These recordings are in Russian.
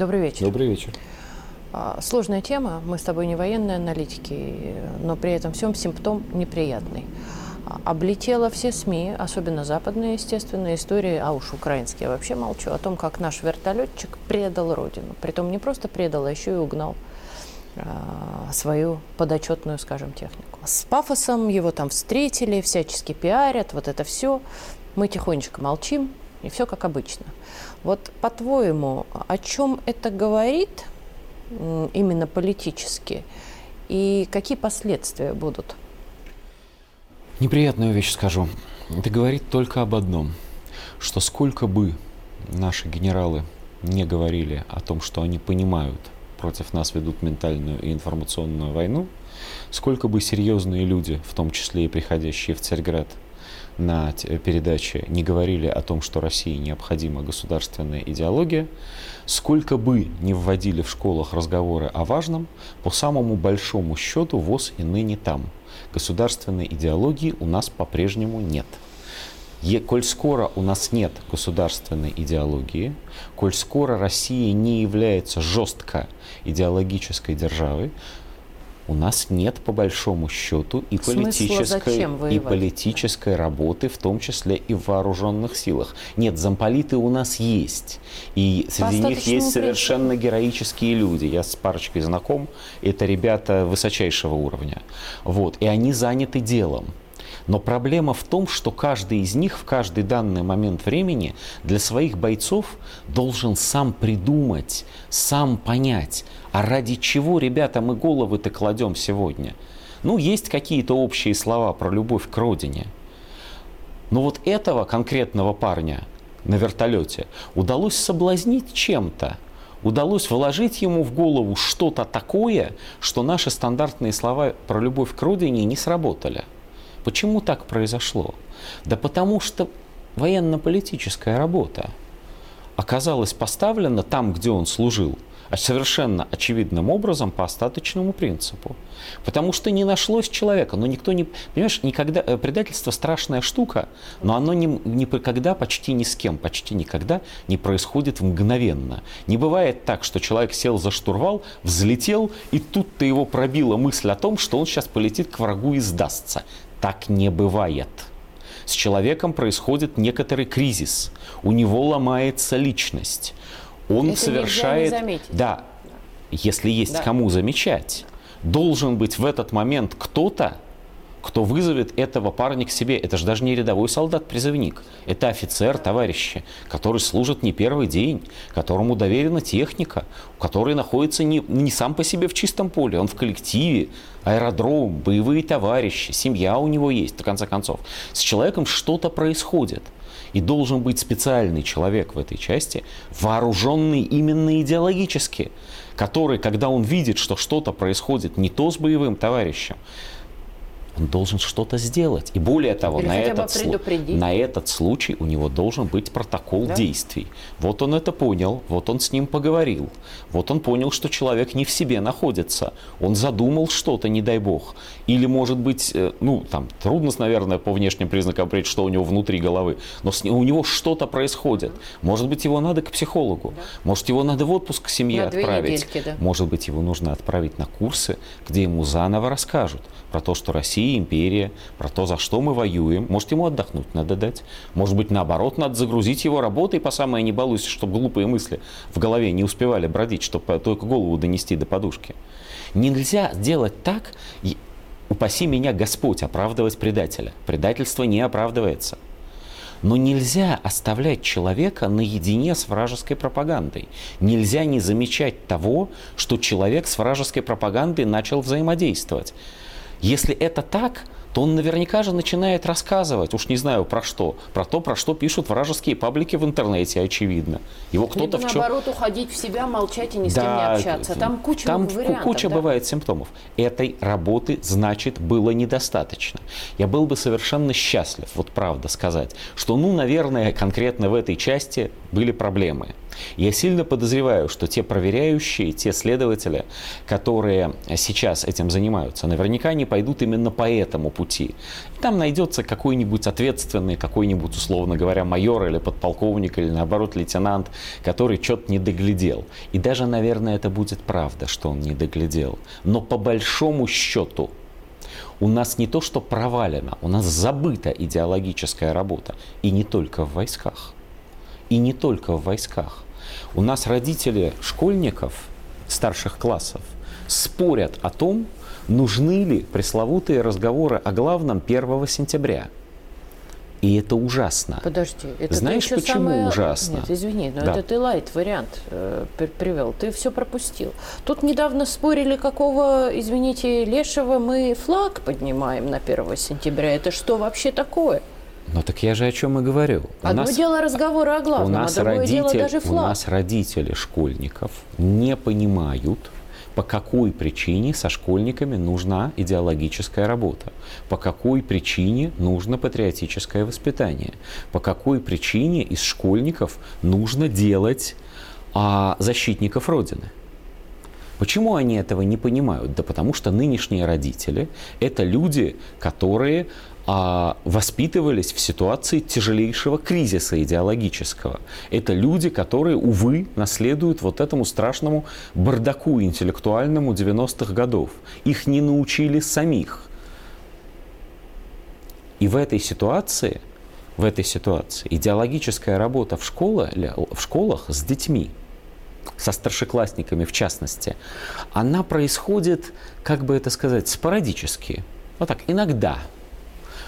Добрый вечер. Добрый вечер. А, сложная тема. Мы с тобой не военные аналитики, но при этом всем симптом неприятный. А, облетела все СМИ, особенно западные, естественно, истории, а уж украинские я вообще молчу, о том, как наш вертолетчик предал родину. Притом не просто предал, а еще и угнал а, свою подотчетную, скажем, технику. С пафосом его там встретили, всячески пиарят, вот это все. Мы тихонечко молчим, и все как обычно. Вот по-твоему, о чем это говорит именно политически, и какие последствия будут? Неприятную вещь скажу. Это говорит только об одном, что сколько бы наши генералы не говорили о том, что они понимают, против нас ведут ментальную и информационную войну, сколько бы серьезные люди, в том числе и приходящие в Царьград, на передаче не говорили о том, что России необходима государственная идеология, сколько бы не вводили в школах разговоры о важном, по самому большому счету ВОЗ и ныне там. Государственной идеологии у нас по-прежнему нет. И, коль скоро у нас нет государственной идеологии, коль скоро Россия не является жестко идеологической державой, у нас нет по большому счету и политической, и политической работы, в том числе и в вооруженных силах. Нет, замполиты у нас есть. И среди них есть совершенно героические люди. Я с парочкой знаком. Это ребята высочайшего уровня. Вот. И они заняты делом. Но проблема в том, что каждый из них в каждый данный момент времени для своих бойцов должен сам придумать, сам понять, а ради чего, ребята, мы головы-то кладем сегодня. Ну, есть какие-то общие слова про любовь к родине. Но вот этого конкретного парня на вертолете удалось соблазнить чем-то удалось вложить ему в голову что-то такое, что наши стандартные слова про любовь к родине не сработали. Почему так произошло? Да потому что военно-политическая работа оказалась поставлена там, где он служил, а совершенно очевидным образом по остаточному принципу. Потому что не нашлось человека, но никто не... Понимаешь, никогда... Э, предательство страшная штука, но оно не, никогда почти ни с кем, почти никогда не происходит мгновенно. Не бывает так, что человек сел за штурвал, взлетел, и тут-то его пробила мысль о том, что он сейчас полетит к врагу и сдастся. Так не бывает. С человеком происходит некоторый кризис. У него ломается личность. Он Это совершает... Да, если есть да. кому замечать. Должен быть в этот момент кто-то, кто вызовет этого парня к себе. Это же даже не рядовой солдат-призывник. Это офицер, товарищи, который служит не первый день, которому доверена техника, который находится не, не сам по себе в чистом поле, он в коллективе, аэродром, боевые товарищи, семья у него есть, в конце концов. С человеком что-то происходит. И должен быть специальный человек в этой части, вооруженный именно идеологически, который, когда он видит, что что-то происходит не то с боевым товарищем, он должен что-то сделать. И более того, на этот, на этот случай у него должен быть протокол да? действий. Вот он это понял, вот он с ним поговорил, вот он понял, что человек не в себе находится, он задумал что-то, не дай бог. Или, может быть, э, ну, там, трудно, наверное, по внешним признакам определить, что у него внутри головы, но с, у него что-то происходит. Может быть, его надо к психологу, да. может, его надо в отпуск к семье на отправить, недельки, да. может быть, его нужно отправить на курсы, где ему заново расскажут про то, что Россия империя, про то, за что мы воюем. Может, ему отдохнуть надо дать. Может быть, наоборот, надо загрузить его работой по самое не балуйся, чтобы глупые мысли в голове не успевали бродить, чтобы только голову донести до подушки. Нельзя сделать так, упаси меня Господь, оправдывать предателя. Предательство не оправдывается. Но нельзя оставлять человека наедине с вражеской пропагандой. Нельзя не замечать того, что человек с вражеской пропагандой начал взаимодействовать. Если это так, то он наверняка же начинает рассказывать, уж не знаю про что, про то, про что пишут вражеские паблики в интернете, очевидно. Его кто-то в чем... наоборот уходить в себя, молчать и ни с кем не общаться. Там куча там вариантов. куча да? бывает симптомов. Этой работы, значит, было недостаточно. Я был бы совершенно счастлив, вот правда сказать, что, ну, наверное, конкретно в этой части были проблемы. Я сильно подозреваю, что те проверяющие, те следователи, которые сейчас этим занимаются, наверняка не, пойдут именно по этому пути. И там найдется какой-нибудь ответственный, какой-нибудь, условно говоря, майор или подполковник, или наоборот лейтенант, который что-то не доглядел. И даже, наверное, это будет правда, что он не доглядел. Но по большому счету у нас не то, что провалена, у нас забыта идеологическая работа. И не только в войсках. И не только в войсках. У нас родители школьников старших классов спорят о том, нужны ли пресловутые разговоры о главном 1 сентября. И это ужасно. Подожди, это Знаешь, ты почему самое... ужасно? Нет, извини, но Да. это ты лайт вариант э, при- привел. Ты все пропустил. Тут недавно спорили, какого, извините, лешего мы флаг поднимаем на 1 сентября. Это что вообще такое? Ну так я же о чем и говорю. У Одно нас- дело разговоры о у главном, нас, а другое дело родитель- даже у флаг. нас родители школьников не понимают, по какой причине со школьниками нужна идеологическая работа, по какой причине нужно патриотическое воспитание, по какой причине из школьников нужно делать а, защитников Родины. Почему они этого не понимают? Да потому что нынешние родители – это люди, которые а, воспитывались в ситуации тяжелейшего кризиса идеологического. Это люди, которые, увы, наследуют вот этому страшному бардаку интеллектуальному 90-х годов. Их не научили самих. И в этой ситуации, в этой ситуации идеологическая работа в, школе, в школах с детьми, со старшеклассниками в частности, она происходит, как бы это сказать, спорадически. Вот так, иногда.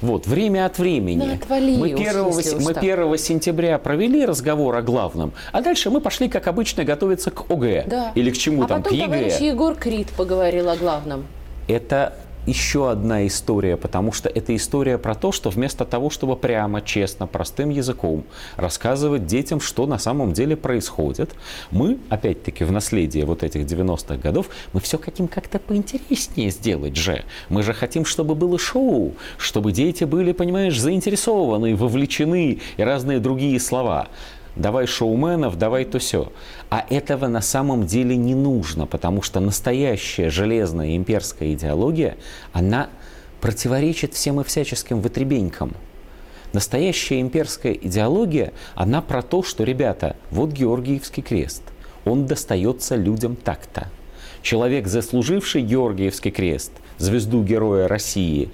Вот, время от времени. Ну, отвали мы, уж, 1, если уж мы так. 1 сентября провели разговор о главном, а дальше мы пошли, как обычно, готовиться к ОГЭ. Да. Или к чему а там, потом к ЕГЭ. товарищ Егор Крид поговорил о главном. Это еще одна история, потому что это история про то, что вместо того, чтобы прямо, честно, простым языком рассказывать детям, что на самом деле происходит, мы, опять-таки, в наследии вот этих 90-х годов, мы все хотим как-то поинтереснее сделать же. Мы же хотим, чтобы было шоу, чтобы дети были, понимаешь, заинтересованы, вовлечены и разные другие слова давай шоуменов, давай то все. А этого на самом деле не нужно, потому что настоящая железная имперская идеология, она противоречит всем и всяческим вытребенькам. Настоящая имперская идеология, она про то, что, ребята, вот Георгиевский крест, он достается людям так-то. Человек, заслуживший Георгиевский крест, звезду Героя России,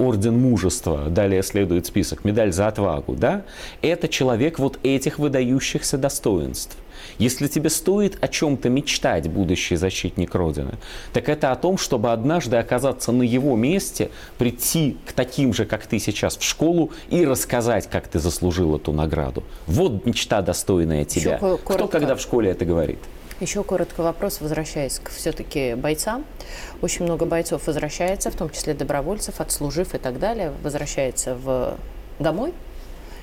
орден мужества, далее следует список, медаль за отвагу, да, это человек вот этих выдающихся достоинств. Если тебе стоит о чем-то мечтать, будущий защитник Родины, так это о том, чтобы однажды оказаться на его месте, прийти к таким же, как ты сейчас, в школу и рассказать, как ты заслужил эту награду. Вот мечта, достойная тебя. Кто коротко. когда в школе это говорит? Еще коротко вопрос, возвращаясь к все-таки бойцам. Очень много бойцов возвращается, в том числе добровольцев, отслужив и так далее, возвращается в домой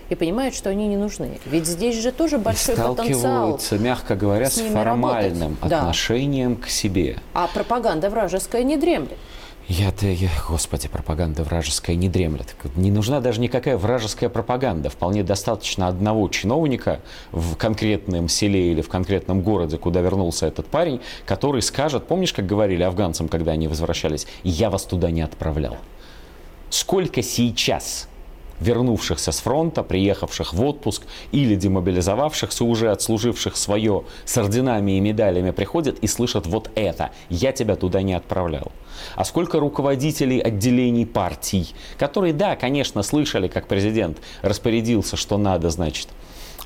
и понимает, что они не нужны. Ведь здесь же тоже большой потенциал. Сталкиваются, мягко говоря, с с формальным работать. Да. отношением к себе. А пропаганда вражеская не дремлет. Я-то, я, господи, пропаганда вражеская не дремлет. Не нужна даже никакая вражеская пропаганда. Вполне достаточно одного чиновника в конкретном селе или в конкретном городе, куда вернулся этот парень, который скажет, помнишь, как говорили афганцам, когда они возвращались, я вас туда не отправлял. Сколько сейчас вернувшихся с фронта, приехавших в отпуск или демобилизовавшихся, уже отслуживших свое с орденами и медалями приходят и слышат вот это «я тебя туда не отправлял». А сколько руководителей отделений партий, которые, да, конечно, слышали, как президент распорядился, что надо, значит,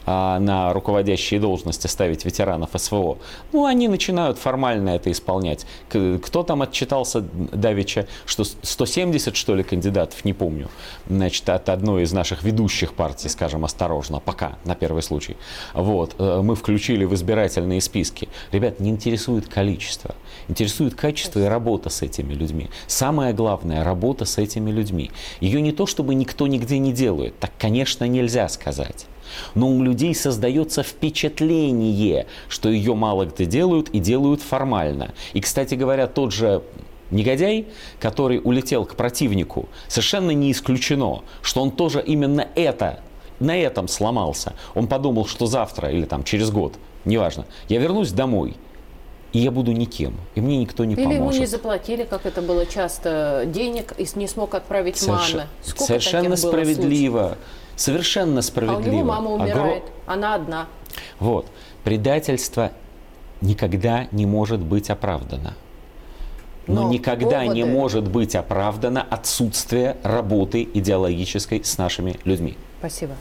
на руководящие должности ставить ветеранов СВО, ну, они начинают формально это исполнять. Кто там отчитался Давича, что 170, что ли, кандидатов, не помню, значит, от одной из наших ведущих партий, скажем, осторожно, пока, на первый случай. Вот, э, мы включили в избирательные списки. Ребят, не интересует количество, интересует качество и работа с этими людьми. Самое главное, работа с этими людьми. Ее не то, чтобы никто нигде не делает, так, конечно, нельзя сказать. Но у людей создается впечатление, что ее мало где делают и делают формально. И, кстати говоря, тот же негодяй, который улетел к противнику, совершенно не исключено, что он тоже именно это, на этом сломался. Он подумал, что завтра или там через год, неважно, я вернусь домой. и я буду никем, и мне никто не Или ему поможет. не заплатили, как это было часто, денег и не смог отправить Соверш- маме. Сколько Совершенно справедливо. Совершенно случаев? А у справедливо. него мама Огро- умирает, она одна. Вот. Предательство никогда не может быть оправдано. Но, Но никогда не поводы- может быть оправдано отсутствие работы идеологической с нашими людьми. Спасибо.